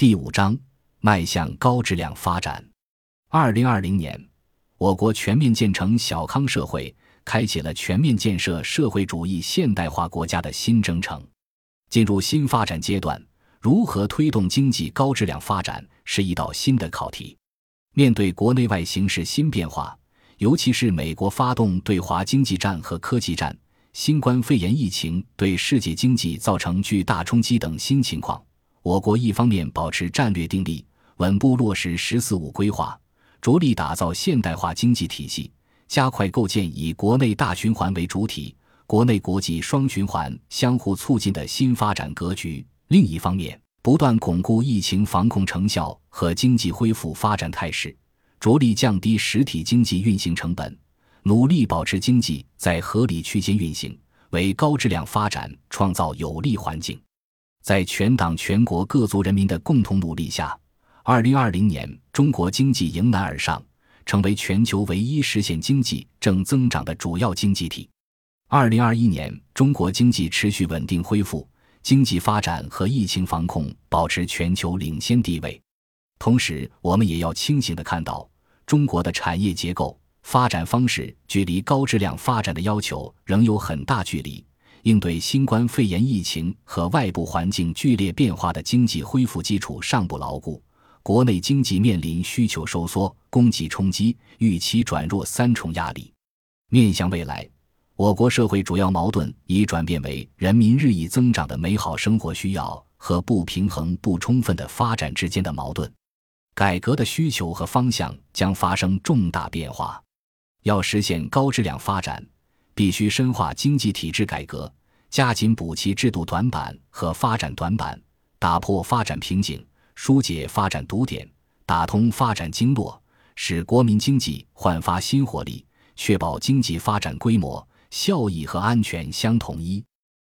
第五章：迈向高质量发展。二零二零年，我国全面建成小康社会，开启了全面建设社会主义现代化国家的新征程。进入新发展阶段，如何推动经济高质量发展，是一道新的考题。面对国内外形势新变化，尤其是美国发动对华经济战和科技战，新冠肺炎疫情对世界经济造成巨大冲击等新情况，我国一方面保持战略定力，稳步落实“十四五”规划，着力打造现代化经济体系，加快构建以国内大循环为主体。国内国际双循环相互促进的新发展格局。另一方面，不断巩固疫情防控成效和经济恢复发展态势，着力降低实体经济运行成本，努力保持经济在合理区间运行，为高质量发展创造有利环境。在全党全国各族人民的共同努力下，二零二零年中国经济迎难而上，成为全球唯一实现经济正增长的主要经济体。二零二一年，中国经济持续稳定恢复，经济发展和疫情防控保持全球领先地位。同时，我们也要清醒地看到，中国的产业结构、发展方式距离高质量发展的要求仍有很大距离。应对新冠肺炎疫情和外部环境剧烈变化的经济恢复基础尚不牢固，国内经济面临需求收缩、供给冲击、预期转弱三重压力。面向未来。我国社会主要矛盾已转变为人民日益增长的美好生活需要和不平衡不充分的发展之间的矛盾，改革的需求和方向将发生重大变化。要实现高质量发展，必须深化经济体制改革，加紧补齐制度短板和发展短板，打破发展瓶颈，疏解发展堵点，打通发展经络，使国民经济焕发新活力，确保经济发展规模。效益和安全相统一。